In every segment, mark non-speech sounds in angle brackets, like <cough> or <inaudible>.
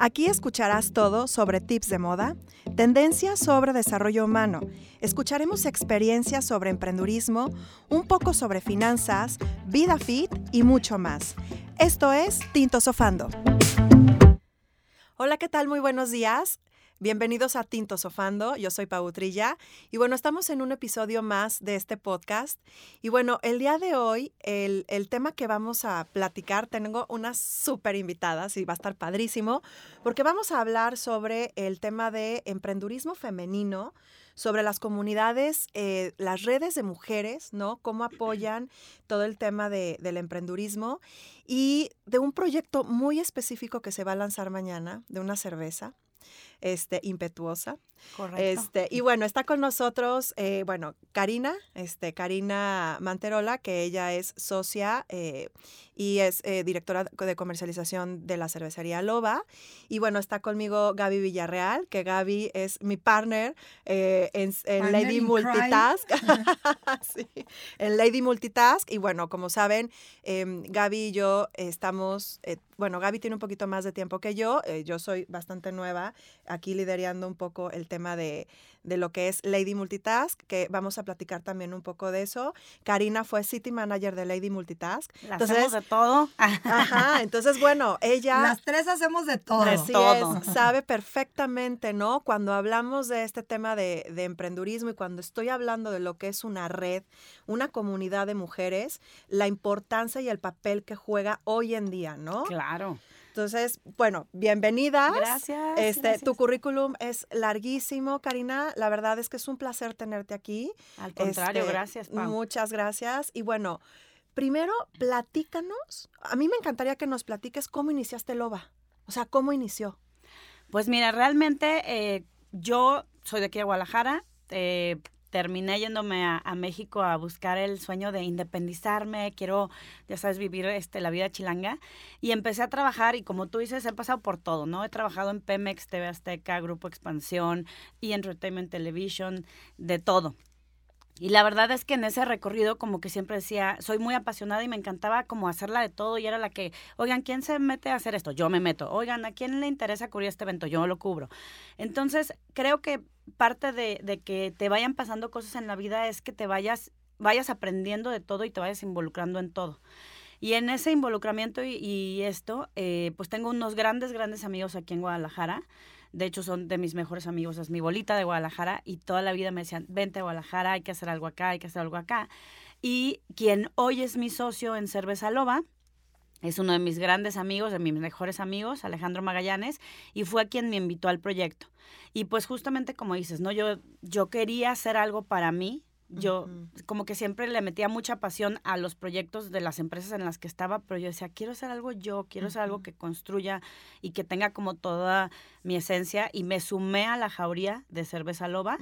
Aquí escucharás todo sobre tips de moda, tendencias sobre desarrollo humano. Escucharemos experiencias sobre emprendurismo, un poco sobre finanzas, vida fit y mucho más. Esto es Tinto Sofando. Hola, ¿qué tal? Muy buenos días. Bienvenidos a Tinto Sofando, yo soy Pau Trilla y bueno, estamos en un episodio más de este podcast y bueno, el día de hoy el, tema que vamos a platicar, tengo unas súper invitadas y va a estar padrísimo porque vamos a hablar sobre el tema de emprendurismo femenino, sobre las comunidades, eh, las redes de mujeres, ¿no? Cómo apoyan todo el tema de, del emprendurismo y de un proyecto muy específico que se va a lanzar mañana, de una cerveza este, impetuosa. Correcto. Este, y bueno, está con nosotros, eh, bueno, Karina, este, Karina Manterola, que ella es socia eh, y es eh, directora de comercialización de la cervecería Loba. Y bueno, está conmigo Gaby Villarreal, que Gaby es mi partner en, en Partner Lady Multitask. <laughs> <laughs> sí, en Lady Multitask. Y bueno, como saben, em, Gaby y yo estamos, eh, bueno, Gaby tiene un poquito más de tiempo que yo. eh, yo soy bastante nueva aquí liderando un poco el tema de, de lo que es Lady Multitask, que vamos a platicar también un poco de eso. Karina fue City Manager de Lady Multitask. La Entonces, hacemos de todo. Ajá, entonces bueno, ella... Las tres hacemos de todo. Así todo. es, sabe perfectamente, ¿no? Cuando hablamos de este tema de, de emprendurismo y cuando estoy hablando de lo que es una red, una comunidad de mujeres, la importancia y el papel que juega hoy en día, ¿no? Claro. Entonces, bueno, bienvenida. Gracias. Este, gracias. tu currículum es larguísimo, Karina. La verdad es que es un placer tenerte aquí. Al contrario, Este, gracias, Pau. Muchas gracias. Y bueno, primero, platícanos. A mí me encantaría que nos platiques cómo iniciaste Loba. O sea, cómo inició. Pues mira, realmente eh, yo soy de aquí de Guadalajara. eh, terminé yéndome a, a México a buscar el sueño de independizarme. Quiero, ya sabes, vivir este, la vida chilanga. Y empecé a trabajar y como tú dices, he pasado por todo, ¿no? He trabajado en Pemex, TV Azteca, Grupo Expansión y Entertainment Television, de todo. Y la verdad es que en ese recorrido como que siempre decía, soy muy apasionada y me encantaba como hacerla de todo y era la que, oigan, ¿quién se mete a hacer esto? Yo me meto. Oigan, ¿a quién le interesa cubrir este evento? Yo lo cubro. Entonces, creo que parte de, que te vayan pasando cosas en la vida es que te vayas, vayas aprendiendo de todo y te vayas involucrando en todo. Y en ese involucramiento y, y esto, eh, pues tengo unos grandes, grandes amigos aquí en Guadalajara. De hecho, son de mis mejores amigos, es mi bolita de Guadalajara y toda la vida me decían, vente a Guadalajara, hay que hacer algo acá, hay que hacer algo acá. Y quien hoy es mi socio en Cerveza Loba, es uno de mis grandes amigos, de mis mejores amigos, Alejandro Magallanes, y fue quien me invitó al proyecto. Y pues justamente como dices, ¿no? Yo, yo quería hacer algo para mí. Yo como que siempre le metía mucha pasión a los proyectos de las empresas en las que estaba, pero yo decía, quiero hacer algo yo, quiero hacer algo que construya y que tenga como toda mi esencia. Y me sumé a la jauría de Cerveza Loba.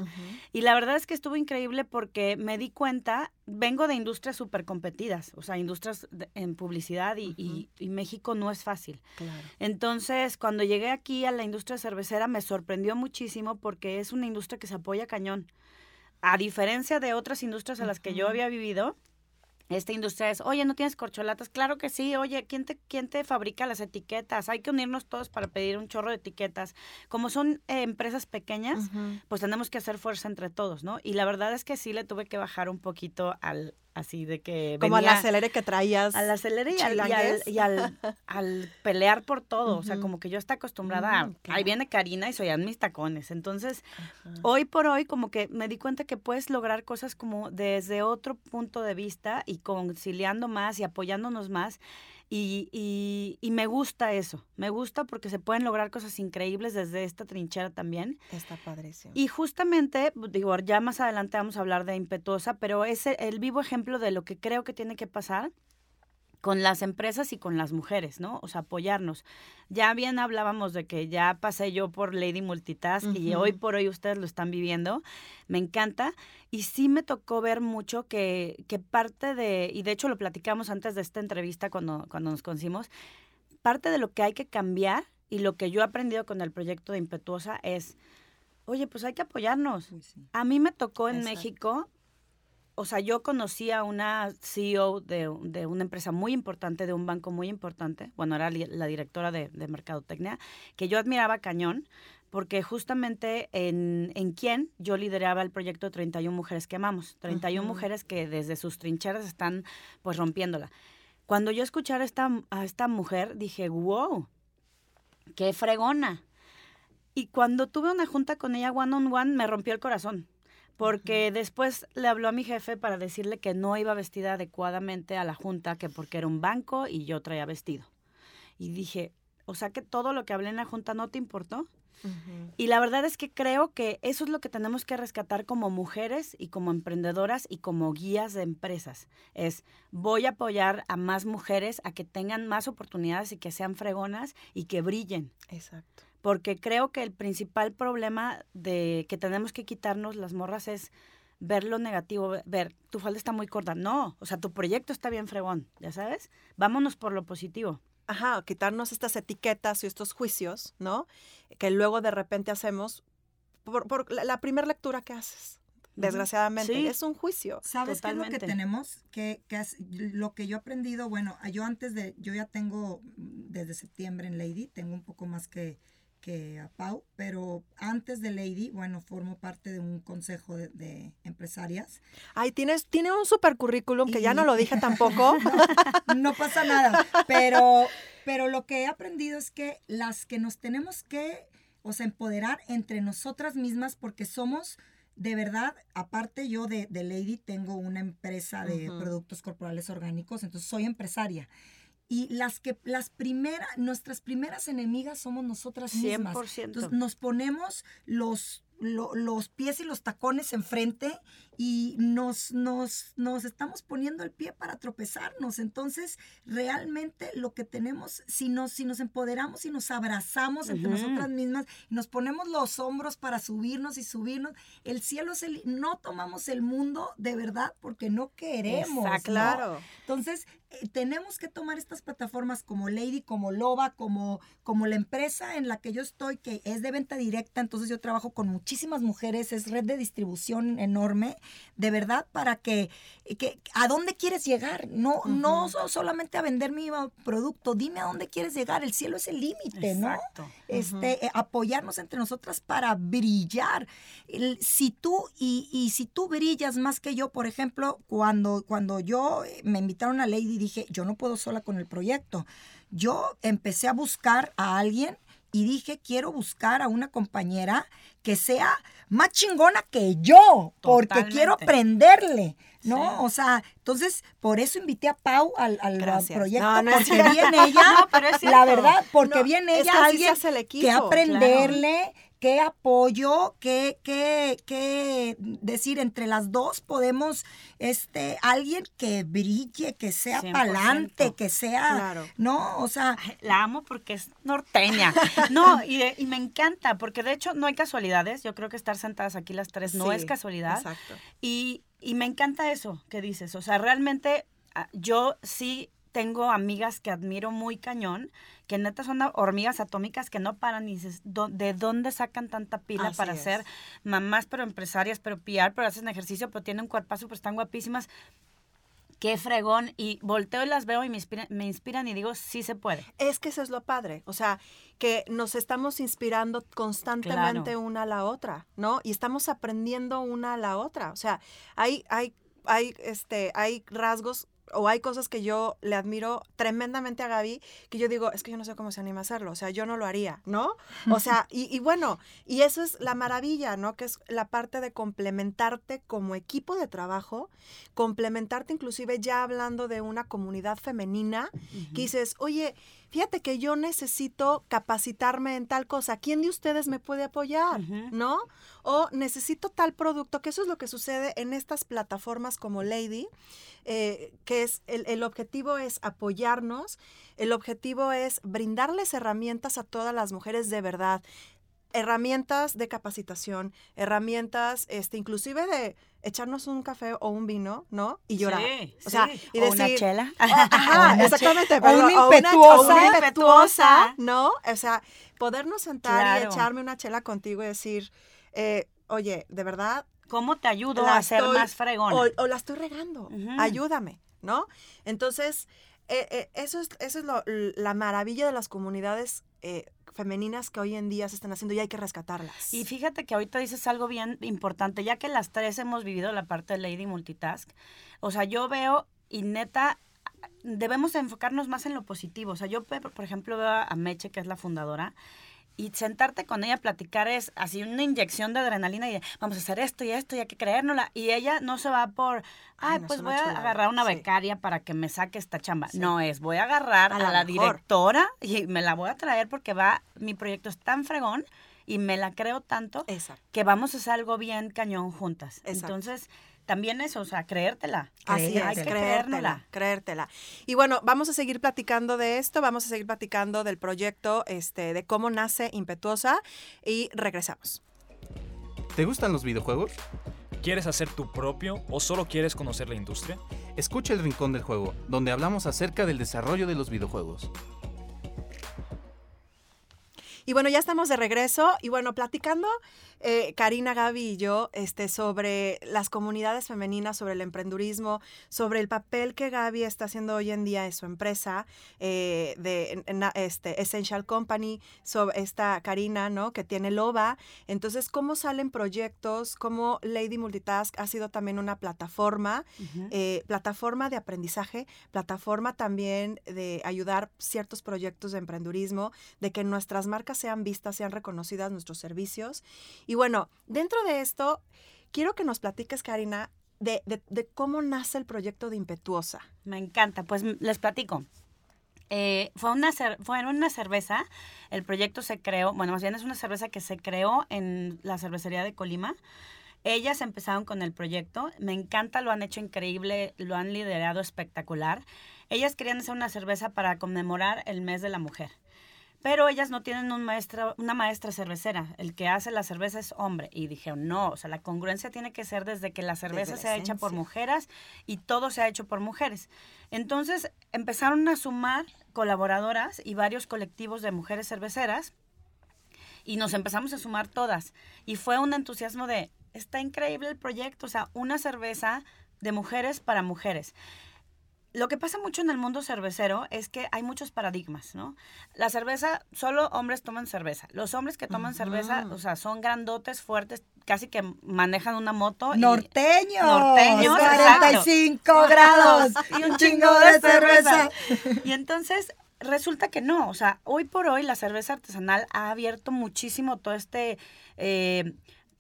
Y la verdad es que estuvo increíble porque me di cuenta, vengo de industrias súper competidas, o sea, industrias de- en publicidad y, y- y México no es fácil. Claro. Entonces, cuando llegué aquí a la industria cervecera me sorprendió muchísimo porque es una industria que se apoya cañón. A diferencia de otras industrias a las que yo había vivido, esta industria es, oye, ¿no tienes corcholatas? Claro que sí, oye, ¿quién te, quién te fabrica las etiquetas? Hay que unirnos todos para pedir un chorro de etiquetas. Como son eh, empresas pequeñas, pues tenemos que hacer fuerza entre todos, ¿no? Y la verdad es que sí le tuve que bajar un poquito al, así de que Como al acelere que traías. al acelerar y, al, y, al, y al- <laughs> al pelear por todo. O sea, como que yo está acostumbrada a, Mm, ahí viene Karina y soy en mis tacones. Entonces, hoy por hoy, como que me di cuenta que puedes lograr cosas como desde otro punto de vista y conciliando más y apoyándonos más. Y, y, y me gusta eso, me gusta porque se pueden lograr cosas increíbles desde esta trinchera también. Está padrísimo. Y justamente, digo, ya más adelante vamos a hablar de impetuosa, pero es el, el vivo ejemplo de lo que creo que tiene que pasar con las empresas y con las mujeres, ¿no? O sea, apoyarnos. Ya bien hablábamos de que ya pasé yo por Lady Multitask y hoy por hoy ustedes lo están viviendo. Me encanta. Y sí me tocó ver mucho que, que parte de, y de hecho lo platicamos antes de esta entrevista cuando, cuando nos conocimos, parte de lo que hay que cambiar y lo que yo he aprendido con el proyecto de Impetuosa es, oye, pues hay que apoyarnos. A mí me tocó en México o sea, yo conocí a una CEO de, una empresa muy importante, de un banco muy importante, bueno, era la directora de, Mercadotecnia, que yo admiraba cañón, porque justamente en, en quién yo lideraba el proyecto 31 Mujeres que Amamos, 31 mujeres que desde sus trincheras están pues rompiéndola. Cuando yo escuché a esta, a esta mujer, dije, wow, qué fregona. Y cuando tuve una junta con ella one on one, me rompió el corazón porque después le habló a mi jefe para decirle que no iba vestida adecuadamente a la junta, que porque era un banco y yo traía vestido. Y dije, o sea que todo lo que hablé en la junta no te importó. Y la verdad es que creo que eso es lo que tenemos que rescatar como mujeres y como emprendedoras y como guías de empresas. Es voy a apoyar a más mujeres a que tengan más oportunidades y que sean fregonas y que brillen. Exacto porque creo que el principal problema de que tenemos que quitarnos las morras es ver lo negativo, ver, tu falda está muy corta. No, o sea, tu proyecto está bien fregón, ¿ya sabes? Vámonos por lo positivo. Ajá, quitarnos estas etiquetas y estos juicios, ¿no? Que luego de repente hacemos por, la, primera lectura que haces. Desgraciadamente, es un juicio. ¿Sabes qué es lo que tenemos? Que, que es, lo que yo he aprendido, bueno, yo antes de, yo ya tengo desde septiembre en Lady, tengo un poco más que, que a Pau, pero antes de Lady, bueno, formo parte de un consejo de, empresarias. Ay, tienes, tiene un super currículum que ya no lo dije <laughs> tampoco. <laughs> no, pasa nada, pero, pero lo que he aprendido es que las que nos tenemos que, o sea, empoderar entre nosotras mismas porque somos de verdad, aparte yo de, Lady tengo una empresa de productos corporales orgánicos, entonces soy empresaria y las que las primeras nuestras primeras enemigas somos nosotras mismas. 100%. Entonces nos ponemos los los pies y los tacones enfrente y nos, nos, nos estamos poniendo el pie para tropezarnos. Entonces, realmente lo que tenemos, si nos, si nos empoderamos y nos abrazamos entre nosotras mismas y nos ponemos los hombros para subirnos y subirnos, el cielo es el... No tomamos el mundo de verdad porque no queremos. claro. Entonces, eh, tenemos que tomar estas plataformas como Lady, como Loba, como, como la empresa en la que yo estoy, que es de venta directa, entonces yo trabajo con muchísimas mujeres, es red de distribución enorme, de verdad, para que, que ¿a dónde quieres llegar? No, no solamente a vender mi producto, dime a dónde quieres llegar, el cielo es el límite, ¿no? Este, eh, apoyarnos entre nosotras para brillar. si tú, y, y si tú brillas más que yo, por ejemplo, cuando, cuando yo eh, me invitaron a Lady, dije, yo no puedo sola con el proyecto. Yo empecé a buscar a alguien y dije, quiero buscar a una compañera que sea más chingona que yo, porque quiero aprenderle, ¿no? O sea, entonces, por eso invité a Pau al, al proyecto, porque viene <laughs> ella, la verdad, porque viene ella alguien que aprenderle, qué apoyo, qué, qué, qué decir entre las dos podemos, este, alguien que brille, que sea palante, que sea, ¿no? O sea. La amo porque es norteña. <laughs> No, y, y, me encanta, porque de hecho no hay casualidades. Yo creo que estar sentadas aquí las tres no es casualidad. Exacto. Y, y me encanta eso que dices. O sea, realmente ah, yo sí tengo amigas que admiro muy cañón, que neta son hormigas atómicas que no paran y dices, ¿de dónde sacan tanta pila para ser mamás, pero empresarias, pero PR, pero hacen ejercicio, pero tienen un cuerpazo, pues están guapísimas? Qué fregón. Y volteo y las veo y me inspiran, me inspiran y digo, sí se puede. Es que eso es lo padre. O sea, que nos estamos inspirando constantemente una a la otra, ¿no? Y estamos aprendiendo una a la otra. O sea, hay, hay, hay, este, hay rasgos o hay cosas que yo le admiro tremendamente a Gaby, que yo digo, es que yo no sé cómo se anima a hacerlo, o sea, yo no lo haría, ¿no? O sea, <laughs> y, bueno, y eso es la maravilla, ¿no? Que es la parte de complementarte como equipo de trabajo, complementarte inclusive ya hablando de una comunidad femenina, que dices, oye, fíjate que yo necesito capacitarme en tal cosa, ¿quién de ustedes me puede apoyar? ¿No? O necesito tal producto, que eso es lo que sucede en estas plataformas como Lady, eh, que es el, el objetivo es apoyarnos, el objetivo es brindarles herramientas a todas las mujeres de verdad, herramientas de capacitación, herramientas, este, inclusive de echarnos un café o un vino, ¿no? Y llorar. Sí, o sea, sí. y O una decir, chela. Oh, ajá, <laughs> una exactamente. pero- una o una- impetuosa. o una Impetuosa. ¿no? O sea, podernos sentar y echarme una chela contigo y decir, eh, oye, de verdad, ¿Cómo te ayudo La a ser estoy- más fregona? o, o la estoy regando, ayúdame, ¿no? Entonces, eh, eh, eso es, eso es lo- la maravilla de las comunidades eh, femeninas que hoy en día se están haciendo y hay que rescatarlas. Y fíjate que ahorita dices algo bien importante, ya que las tres hemos vivido la parte de Lady Multitask. O sea, yo veo y neta, debemos enfocarnos más en lo positivo. O sea, yo, por ejemplo, veo a Meche, que es la fundadora, y sentarte con ella a platicar es así una inyección de adrenalina y de, vamos a hacer esto y esto y hay que creérnosla. Y ella no se va por, Ay, no, pues es voy a agarrar una sí. becaria para que me saque esta chamba. Sí. No es, voy a agarrar A a la directora y me la voy a traer porque va, mi proyecto es tan fregón y me la creo tanto Exacto. que vamos a hacer algo bien cañón juntas. Exacto. Entonces, también eso, o sea, creértela. Así Creértela. es, Hay que creértela, creértela. Y bueno, vamos a seguir platicando de esto, vamos a seguir platicando del proyecto, este, de cómo nace Impetuosa y regresamos. ¿Te gustan los videojuegos? ¿Quieres hacer tu propio o solo quieres conocer la industria? Escucha el Rincón del Juego, donde hablamos acerca del desarrollo de los videojuegos. Y bueno, ya estamos de regreso y bueno, platicando eh, Karina, Gaby y yo este, sobre las comunidades femeninas, sobre el emprendurismo, sobre el papel que Gaby está haciendo hoy en día en su empresa eh, de en- este, Essential Company, sobre esta Karina, ¿no? Que tiene Loba. Entonces, ¿cómo salen proyectos? ¿Cómo Lady Multitask ha sido también una plataforma? Eh, plataforma de aprendizaje, plataforma también de ayudar ciertos proyectos de emprendurismo, de que nuestras marcas sean vistas, sean reconocidas, nuestros servicios. Y bueno, dentro de esto, quiero que nos platiques, Karina, de, cómo nace el proyecto de Impetuosa. Me encanta. Pues les platico. Eh, fue, una fue una cerveza, el proyecto se creó, bueno, más bien es una cerveza que se creó en la cervecería de Colima. Ellas empezaron con el proyecto, me encanta, lo han hecho increíble, lo han liderado espectacular. Ellas querían hacer una cerveza para conmemorar el mes de la mujer. Pero ellas no tienen un maestra, una maestra cervecera. El que hace la cerveza es hombre. Y dijeron, no, o sea, la congruencia tiene que ser desde que la cerveza la sea hecha por mujeres y todo se ha hecho por mujeres. Entonces empezaron a sumar colaboradoras y varios colectivos de mujeres cerveceras y nos empezamos a sumar todas. Y fue un entusiasmo de, está increíble el proyecto, o sea, una cerveza de mujeres para mujeres. Lo que pasa mucho en el mundo cervecero es que hay muchos paradigmas, ¿no? La cerveza, solo hombres toman cerveza. Los hombres que toman cerveza, o sea, son grandotes, fuertes, casi que manejan una moto. y- Norteños. Norteños, 45 grados. y un chingo de cerveza. Y entonces resulta que no, o sea, hoy por hoy la cerveza artesanal ha abierto muchísimo todo este, eh,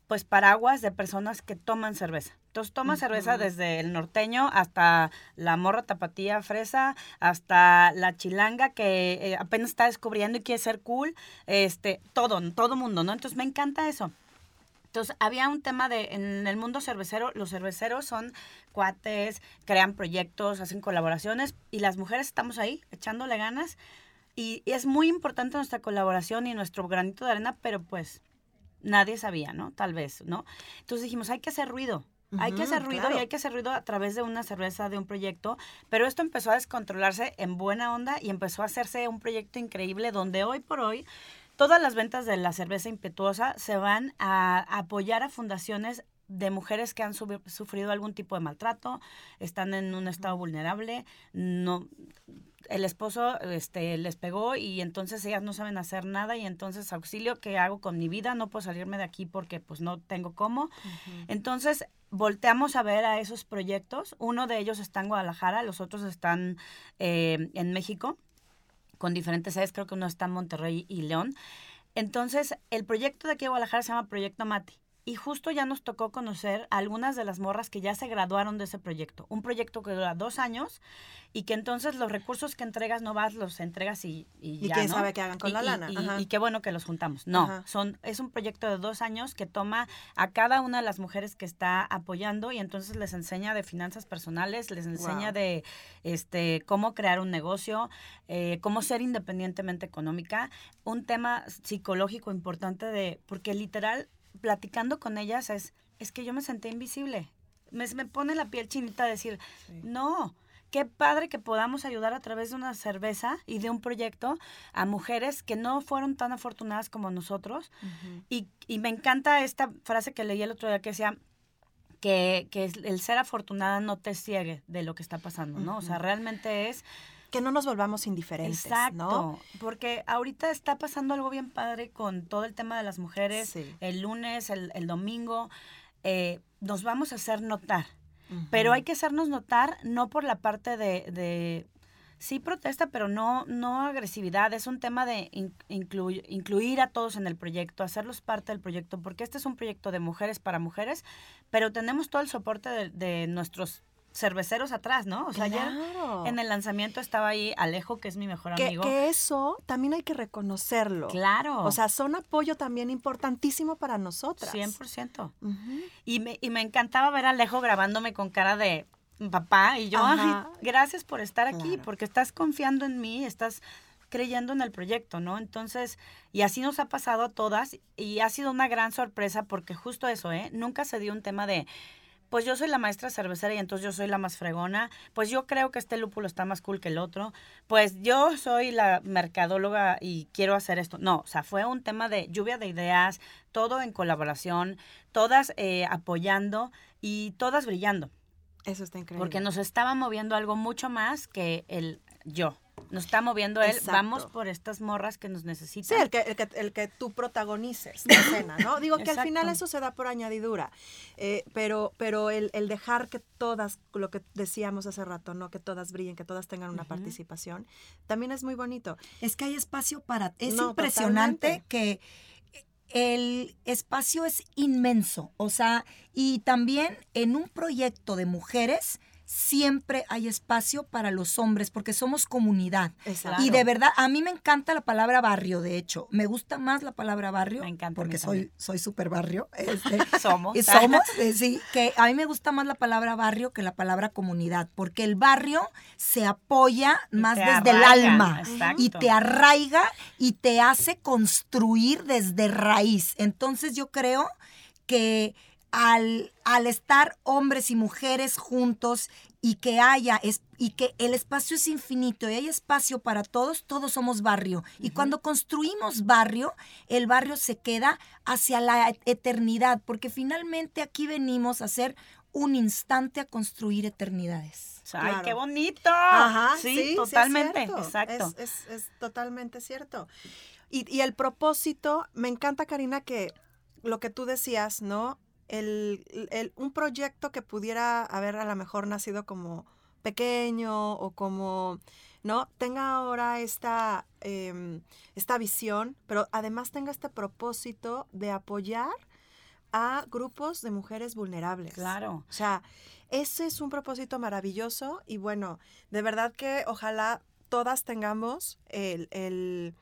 pues, paraguas de personas que toman cerveza. Entonces toma cerveza desde el norteño hasta la morra tapatía fresa, hasta la chilanga que eh, apenas está descubriendo y quiere ser cool, este, todo, todo mundo, ¿no? Entonces me encanta eso. Entonces, había un tema de, en el mundo cervecero, los cerveceros son cuates, crean proyectos, hacen colaboraciones y las mujeres estamos ahí echándole ganas y, y es muy importante nuestra colaboración y nuestro granito de arena, pero pues nadie sabía, ¿no? Tal vez, ¿no? Entonces dijimos, hay que hacer ruido. Hay que hacer ruido claro. y hay que hacer ruido a través de una cerveza, de un proyecto, pero esto empezó a descontrolarse en buena onda y empezó a hacerse un proyecto increíble donde hoy por hoy todas las ventas de la cerveza impetuosa se van a apoyar a fundaciones de mujeres que han sufrido algún tipo de maltrato, están en un estado vulnerable, no el esposo este les pegó y entonces ellas no saben hacer nada y entonces auxilio qué hago con mi vida no puedo salirme de aquí porque pues no tengo cómo entonces volteamos a ver a esos proyectos uno de ellos está en Guadalajara los otros están eh, en México con diferentes sedes creo que uno está en Monterrey y León. Entonces el proyecto de aquí de Guadalajara se llama Proyecto Mati y justo ya nos tocó conocer a algunas de las morras que ya se graduaron de ese proyecto. Un proyecto que dura dos años y que entonces los recursos que entregas no vas, los entregas y, y, Y ya, quién ¿no? sabe qué hagan con Y- la lana. Y, y qué bueno que los juntamos. No, Ajá. son, es un proyecto de dos años que toma a cada una de las mujeres que está apoyando y entonces les enseña de finanzas personales, les enseña Wow. de este cómo crear un negocio, eh, cómo ser independientemente económica, un tema psicológico importante de, porque literal, platicando con ellas es, es que yo me senté invisible. Me, me pone la piel chinita decir, no, qué padre que podamos ayudar a través de una cerveza y de un proyecto a mujeres que no fueron tan afortunadas como nosotros. y, y me encanta esta frase que leí el otro día que decía que, que el ser afortunada no te ciegue de lo que está pasando, ¿no? O sea, realmente es Que no nos volvamos indiferentes, Exacto, ¿no? porque ahorita está pasando algo bien padre con todo el tema de las mujeres. Sí. El lunes, el, el domingo, eh, nos vamos a hacer notar. Pero hay que hacernos notar no por la parte de, de sí protesta, pero no, no agresividad. Es un tema de in- inclu- incluir a todos en el proyecto, hacerlos parte del proyecto, porque este es un proyecto de mujeres para mujeres, pero tenemos todo el soporte de, de nuestros cerveceros atrás, ¿no? O sea, Claro. en el lanzamiento estaba ahí Alejo, que es mi mejor que, amigo. que eso también hay que reconocerlo. Claro. O sea, son apoyo también importantísimo para nosotras. 100%. Ujú. Y me, y me encantaba ver a Alejo grabándome con cara de papá y yo, Ajá. "Ay, gracias por estar aquí, Claro. porque estás confiando en mí, estás creyendo en el proyecto, ¿no? Entonces, y así nos ha pasado a todas y ha sido una gran sorpresa porque justo eso, ¿eh? Nunca se dio un tema de, pues yo soy la maestra cervecera y entonces yo soy la más fregona, pues yo creo que este lúpulo está más cool que el otro, pues yo soy la mercadóloga y quiero hacer esto. No, o sea, fue un tema de lluvia de ideas, todo en colaboración, todas eh, apoyando y todas brillando, Eso está increíble. porque nos estaba moviendo algo mucho más que el yo. Nos está moviendo él, Exacto. vamos por estas morras que nos Sí, necesitan. el que, el que, el que tú protagonices la escena, ¿no? <laughs> Digo que al final eso se da por añadidura, eh, pero, pero el, el dejar que todas, lo que decíamos hace rato, ¿no? Que todas brillen, que todas tengan una participación, también es muy bonito. Es que hay espacio para... Es No, impresionante totalmente. que el espacio es inmenso. O sea, y también en un proyecto de mujeres siempre hay espacio para los hombres porque somos comunidad. Exacto. Y de verdad, a mí me encanta la palabra barrio, de hecho. Me gusta más la palabra barrio. Me encanta, Porque soy, soy súper barrio. <laughs> este, Somos. y <laughs> somos, eh, sí, que a mí me gusta más la palabra barrio que la palabra comunidad, porque el barrio se apoya más desde el alma exacto. y te arraiga y te hace construir desde raíz. Entonces yo creo que al, al estar hombres y mujeres juntos y que haya es- y que el espacio es infinito y hay espacio para todos, todos somos barrio. Y cuando construimos barrio, el barrio se queda hacia la eternidad, porque finalmente aquí venimos a hacer un instante a construir eternidades. O sea, Ay, Claro. qué bonito. Ajá, sí, totalmente. Exacto. Es, es- es totalmente cierto. Y, y el propósito, me encanta, Karina, que lo que tú decías, ¿no? El, el- un proyecto que pudiera haber a lo mejor nacido como pequeño o como, ¿no? Tenga ahora esta, em, esta visión, pero además tenga este propósito de apoyar a grupos de mujeres vulnerables. Claro. O sea, ese es un propósito maravilloso y bueno, de verdad que ojalá todas tengamos el, el,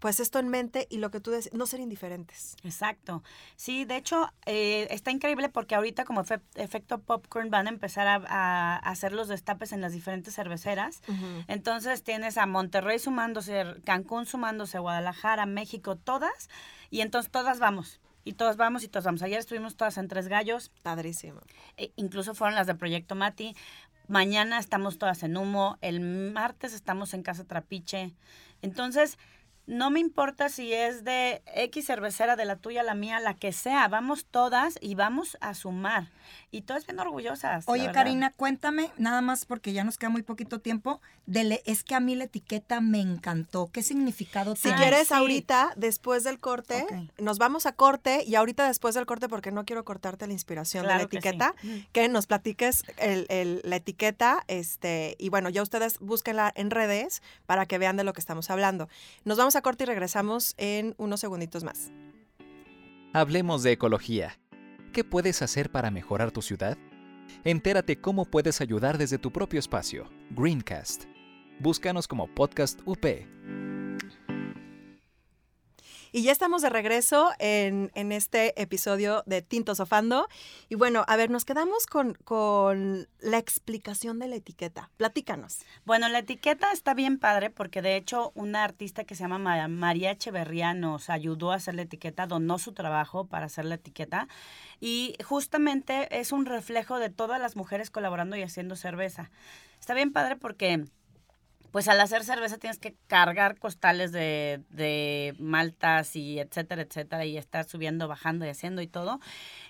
pues esto en mente y lo que tú decías, no ser indiferentes. Exacto. Sí, de hecho, eh, está increíble porque ahorita como efe- efecto popcorn van a empezar a, a hacer los destapes en las diferentes cerveceras. Entonces tienes a Monterrey sumándose, Cancún sumándose, Guadalajara, México, todas. Y entonces todas vamos. Y todas vamos y todas vamos. Ayer estuvimos todas en Tres Gallos. Padrísimo. e incluso fueron las de Proyecto Mati. Mañana estamos todas en humo. El martes estamos en Casa Trapiche. Entonces, no me importa si es de X cervecera, de la tuya, la mía, la que sea. Vamos todas y vamos a sumar. Y todas bien orgullosas. Oye. Karina, cuéntame, nada más porque ya nos queda muy poquito tiempo, de le- es que a mí la etiqueta me encantó. ¿Qué significado Si tiene? quieres sí. ahorita, después del corte, nos vamos a corte y ahorita después del corte, porque no quiero cortarte la inspiración Claro de la que sí. etiqueta, que, nos platiques el- el- la etiqueta, este, y bueno, ya ustedes búsquenla en redes para que vean de lo que estamos hablando. Nos vamos a corte y regresamos en unos segunditos más. Hablemos de ecología. ¿Qué puedes hacer para mejorar tu ciudad? Entérate cómo puedes ayudar desde tu propio espacio. Greencast. Búscanos como Podcast UP. Y ya estamos de regreso en, en este episodio de Tinto Sofando. Y bueno, a ver, nos quedamos con, con la explicación de la etiqueta. Platícanos. Bueno, la etiqueta está bien padre porque de hecho una artista que se llama Ma- María Echeverría nos ayudó a hacer la etiqueta, donó su trabajo para hacer la etiqueta y justamente es un reflejo de todas las mujeres colaborando y haciendo cerveza. Está bien padre porque pues al hacer cerveza tienes que cargar costales de, de maltas y etcétera, etcétera, y estar subiendo, bajando y haciendo y todo.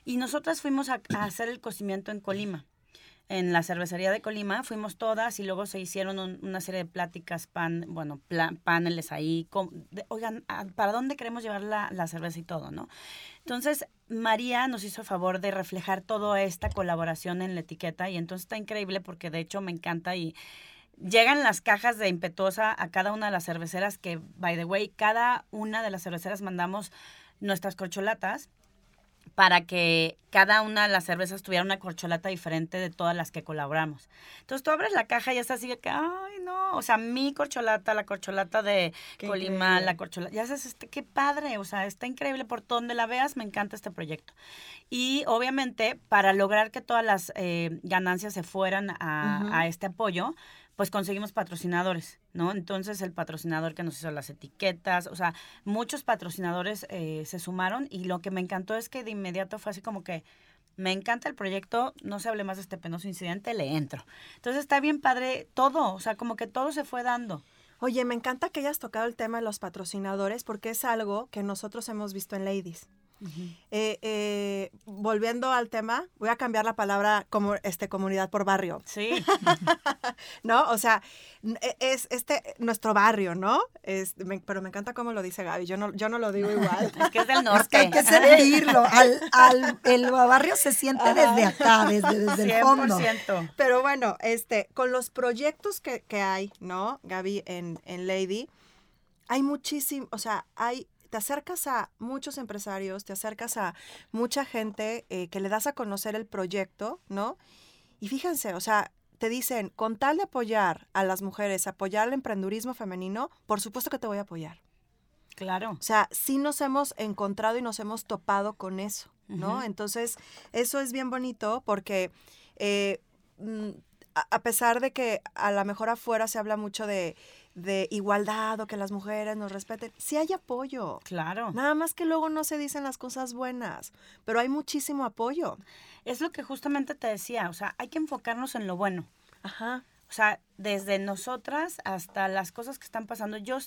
Y nosotras fuimos a, hacer el cocimiento en Colima en la cervecería de Colima, fuimos todas y luego se hicieron un- una serie de pláticas, pan, bueno, pla- paneles ahí, com- de, oigan, ¿a- ¿para dónde queremos llevar la, la cerveza y todo, no? Entonces, María nos hizo el favor de reflejar toda esta colaboración en la etiqueta y entonces está increíble porque de hecho me encanta y llegan las cajas de impetuosa a cada una de las cerveceras que, by the way, cada una de las cerveceras mandamos nuestras corcholatas para que cada una de las cervezas tuviera una corcholata diferente de todas las que colaboramos. Entonces tú abres la caja y es así de que, ay, no, o sea, mi corcholata, la corcholata de Qué Colima, increíble. la corcholata, ya sabes, este, qué padre, o sea, está increíble por donde la veas, me encanta este proyecto. Y obviamente, para lograr que todas las eh, ganancias se fueran a, a este apoyo, pues conseguimos patrocinadores, ¿no? Entonces el patrocinador que nos hizo las etiquetas, o sea, muchos patrocinadores eh, se sumaron y lo que me encantó es que de inmediato fue así como que me encanta el proyecto, no se hable más de este penoso incidente, le entro. Entonces está bien padre todo, o sea, como que todo se fue dando. Oye, me encanta que hayas tocado el tema de los patrocinadores porque es algo que nosotros hemos visto en Ladies. Eh, eh, volviendo al tema, voy a cambiar la palabra como este comunidad por barrio, Sí, <laughs> ¿no? O sea, e- es este nuestro barrio, ¿no? Es, me- pero me encanta cómo lo dice Gaby. Yo no, yo no lo digo igual. <laughs> es que es del Es que norte. hay que sentirlo. <laughs> Al, al- el barrio se siente Ajá. desde acá, desde, desde el fondo. 100%. Pero bueno, este, con los proyectos que, que hay, ¿no, Gaby, en, en Lady, hay muchísimo, o sea, hay, te acercas a muchos empresarios, te acercas a mucha gente eh, que le das a conocer el proyecto, ¿no? Y fíjense, o sea, te dicen, con tal de apoyar a las mujeres, apoyar el emprendurismo femenino, por supuesto que te voy a apoyar. Claro. O sea, sí nos hemos encontrado y nos hemos topado con eso, ¿no? Entonces, eso es bien bonito porque eh, mm, a, a pesar de que a lo mejor afuera se habla mucho de, de igualdad o que las mujeres nos respeten, sí hay apoyo. Claro. Nada más que luego no se dicen las cosas buenas, pero hay muchísimo apoyo. Es lo que justamente te decía, o sea, hay que enfocarnos en lo bueno. Ajá. O sea, desde nosotras hasta las cosas que están pasando, yo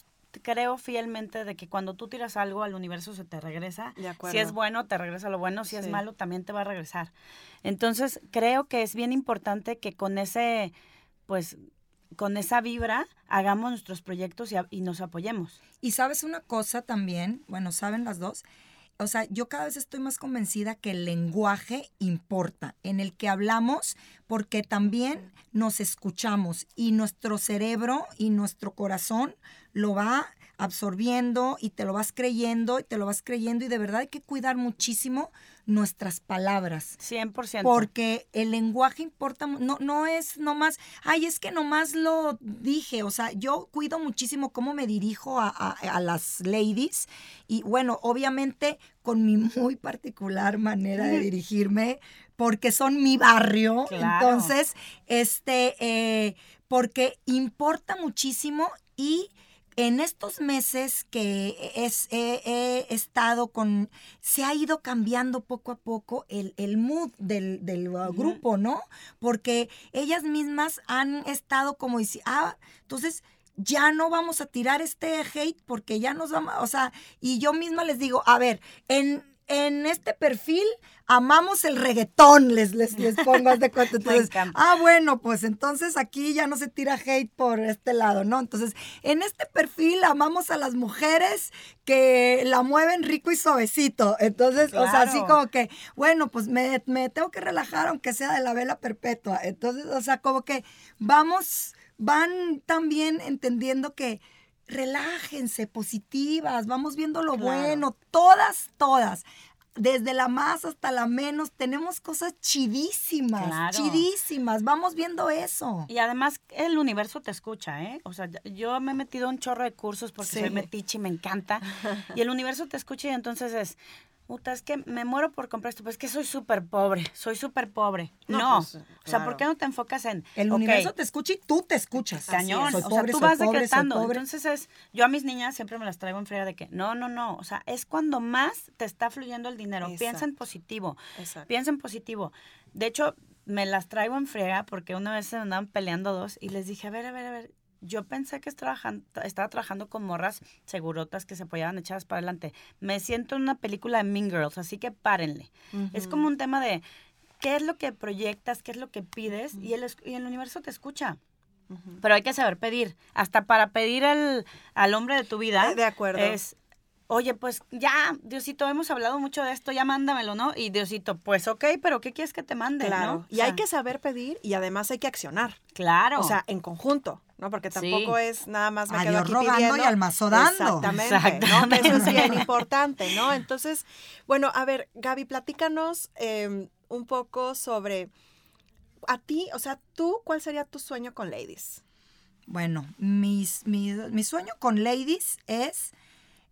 creo fielmente de que cuando tú tiras algo al universo se te regresa. De acuerdo. Si es bueno, te regresa lo bueno. Si Sí. es malo, también te va a regresar. Entonces, creo que es bien importante que con ese, pues, con esa vibra, hagamos nuestros proyectos y, nos apoyemos. Y sabes una cosa también, bueno, saben las dos. O sea, yo cada vez estoy más convencida que el lenguaje importa, en el que hablamos, porque también nos escuchamos y nuestro cerebro y nuestro corazón lo va absorbiendo y te lo vas creyendo y te lo vas creyendo y de verdad hay que cuidar muchísimo nuestras palabras. 100%. Porque el lenguaje importa, no, no es nomás, ay, es que nomás lo dije, o sea, yo cuido muchísimo cómo me dirijo a, a- a las ladies y bueno, obviamente con mi muy particular manera de <laughs> dirigirme, porque son mi barrio, Claro. entonces, este, eh, porque importa muchísimo y en estos meses que es, he, he estado con, se ha ido cambiando poco a poco el, el mood del, del uh, grupo, ¿no? Porque ellas mismas han estado como diciendo, ah, entonces ya no vamos a tirar este hate porque ya nos vamos, o sea, y yo misma les digo, a ver, en, en este perfil amamos el reggaetón, les, les, les pongo de cuenta. <laughs> Entonces, ah, bueno, pues entonces aquí ya no se tira hate por este lado, ¿no? Entonces, en este perfil amamos a las mujeres que la mueven rico y suavecito. Entonces, o sea, así como que, bueno, pues me, me tengo que relajar aunque sea de la vela perpetua. Entonces, o sea, como que vamos, van también entendiendo que relájense, positivas, vamos viendo lo Claro. bueno, todas, todas. desde la más hasta la menos, tenemos cosas chidísimas, Claro. chidísimas. Vamos viendo eso. Y además el universo te escucha, ¿eh? O sea, yo me he metido un chorro de cursos porque Sí. soy metiche y me encanta. <laughs> Y el universo te escucha y entonces es, puta, es que me muero por comprar esto, pues es que soy súper pobre, soy súper pobre. No, No, pues, o sea. ¿por qué no te enfocas en... El ok, universo te escucha y tú te escuchas. Cañón, Soy o pobre, sea, tú soy vas pobre, soy decretando. pobre. Entonces es, yo a mis niñas siempre me las traigo en friega de que, no, no, no, o sea, es cuando más te está fluyendo el dinero. Piensa en Exacto. positivo, Exacto. piensa en positivo. De hecho, me las traigo en friega porque una vez se andaban peleando dos y les dije, a ver, a ver, a ver, yo pensé que trabajan- estaba trabajando con morras segurotas que se apoyaban echadas para adelante. Me siento en una película de Mean Girls, así que párenle. Es como un tema de qué es lo que proyectas, qué es lo que pides y, el, y el universo te escucha. Pero hay que saber pedir. Hasta para pedir al, al hombre de tu vida. Eh, de acuerdo. Es, oye, pues ya, Diosito, hemos hablado mucho de esto, ya mándamelo, ¿no? Y Diosito, pues ok, pero ¿qué quieres que te mande? Claro. ¿no? Y O sea, hay que saber pedir y además hay que accionar. Claro. O sea, en conjunto, ¿no? Porque Sí. tampoco es nada más me A quedo Dios aquí rogando pidiendo. y al mazo dando. Exactamente, ¿no? Que Eso es bien importante, ¿no? Entonces, bueno, a ver, Gaby, platícanos eh, un poco sobre a ti, o sea, tú, ¿cuál sería tu sueño con Ladies? Bueno, mis, mi, mi sueño con Ladies es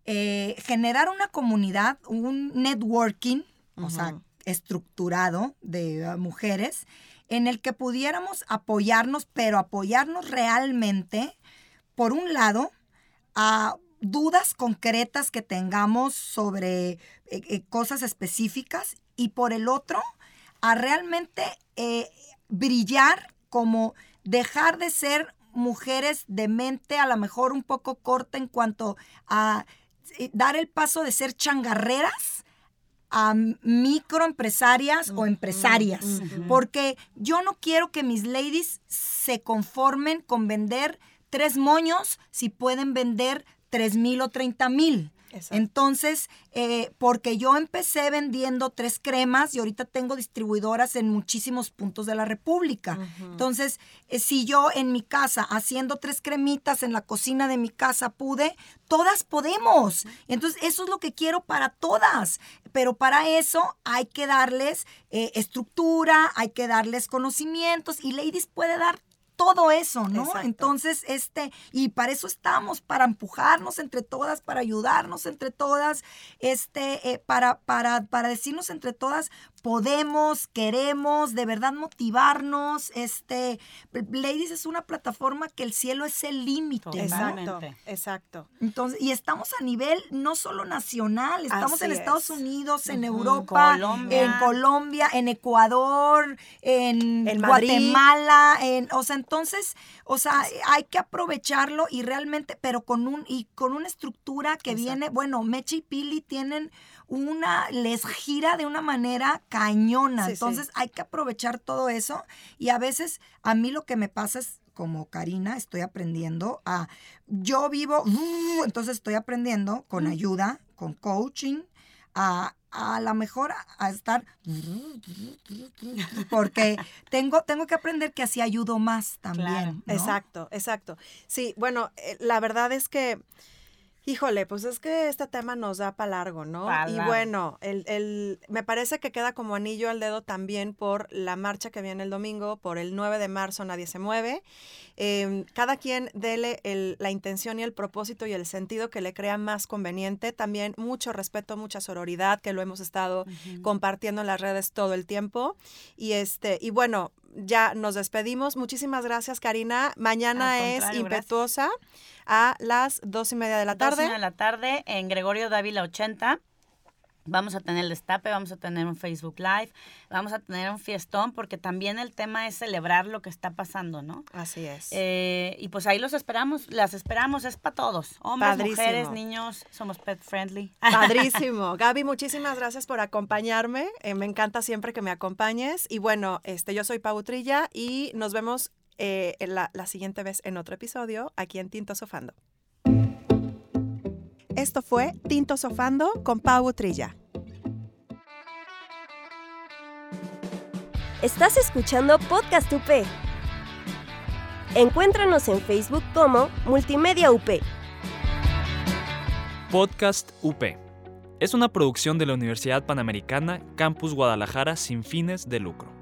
eh, generar una comunidad, un networking, o sea, estructurado de uh, mujeres, en el que pudiéramos apoyarnos, pero apoyarnos realmente, por un lado, a dudas concretas que tengamos sobre eh, eh, cosas específicas y por el otro, a realmente eh, brillar como dejar de ser mujeres de mente a lo mejor un poco corta en cuanto a dar el paso de ser changarreras a microempresarias o empresarias. Porque yo no quiero que mis ladies se conformen con vender tres moños si pueden vender tres mil o treinta mil. Exacto. Entonces, eh, porque yo empecé vendiendo tres cremas y ahorita tengo distribuidoras en muchísimos puntos de la República. Entonces, eh, si yo en mi casa haciendo tres cremitas en la cocina de mi casa pude, todas podemos. Entonces, eso es lo que quiero para todas. Pero para eso hay que darles eh, estructura, hay que darles conocimientos y Ladies puede dar todo eso, ¿no? Exacto. Entonces, este, y para eso estamos, para empujarnos entre todas, para ayudarnos entre todas, este, eh, para, para, para decirnos entre todas, podemos, queremos, de verdad motivarnos, este, Ladies es una plataforma que el cielo es el límite. Exacto, exacto. Entonces, y estamos a nivel no solo nacional, estamos Así en Estados es. Unidos, en Europa, Colombia. en Colombia, en Ecuador, en. Guatemala, en, o sea, entonces, o sea, hay que aprovecharlo y realmente, pero con un y con una estructura que Exacto. viene, bueno, Meche y Pili tienen una les gira de una manera cañona, Sí, sí. entonces hay que aprovechar todo eso y a veces a mí lo que me pasa es como Karina, estoy aprendiendo a, yo vivo, <laughs> entonces estoy aprendiendo con ayuda, con coaching, a a lo mejor a, estar porque tengo tengo que aprender que así ayudo más también Claro. ¿no? Exacto, exacto. Sí, bueno, eh, la verdad es que, híjole, pues es que este tema nos da para largo, ¿no? Pa' y bueno, el, el, me parece que queda como anillo al dedo también por la marcha que viene el domingo, por el 9 de marzo Nadie se mueve. Eh, cada quien dele el- la intención y el propósito y el sentido que le crea más conveniente. También mucho respeto, mucha sororidad, que lo hemos estado compartiendo en las redes todo el tiempo. Y este, y bueno, ya nos despedimos. Muchísimas gracias, Karina. Mañana es impetuosa a las dos y media de la Dos y tarde. media de la tarde en Gregorio Dávila 80. Vamos a tener el destape, vamos a tener un Facebook Live, vamos a tener un fiestón, porque también el tema es celebrar lo que está pasando, ¿no? Así es. Eh, y pues ahí los esperamos, las esperamos, es para todos, hombres, Padrísimo. mujeres, niños, somos pet friendly. Padrísimo. <laughs> Gaby, muchísimas gracias por acompañarme. Eh, me encanta siempre que me acompañes. Y bueno, este, yo soy Pau Trilla y nos vemos eh, en la, la siguiente vez en otro episodio aquí en Tinto Sofando. Esto fue Tinto Sofando con Pau Trilla. Estás escuchando Podcast UP. Encuéntranos en Facebook como Multimedia UP. Podcast UP. es una producción de la Universidad Panamericana Campus Guadalajara sin fines de lucro.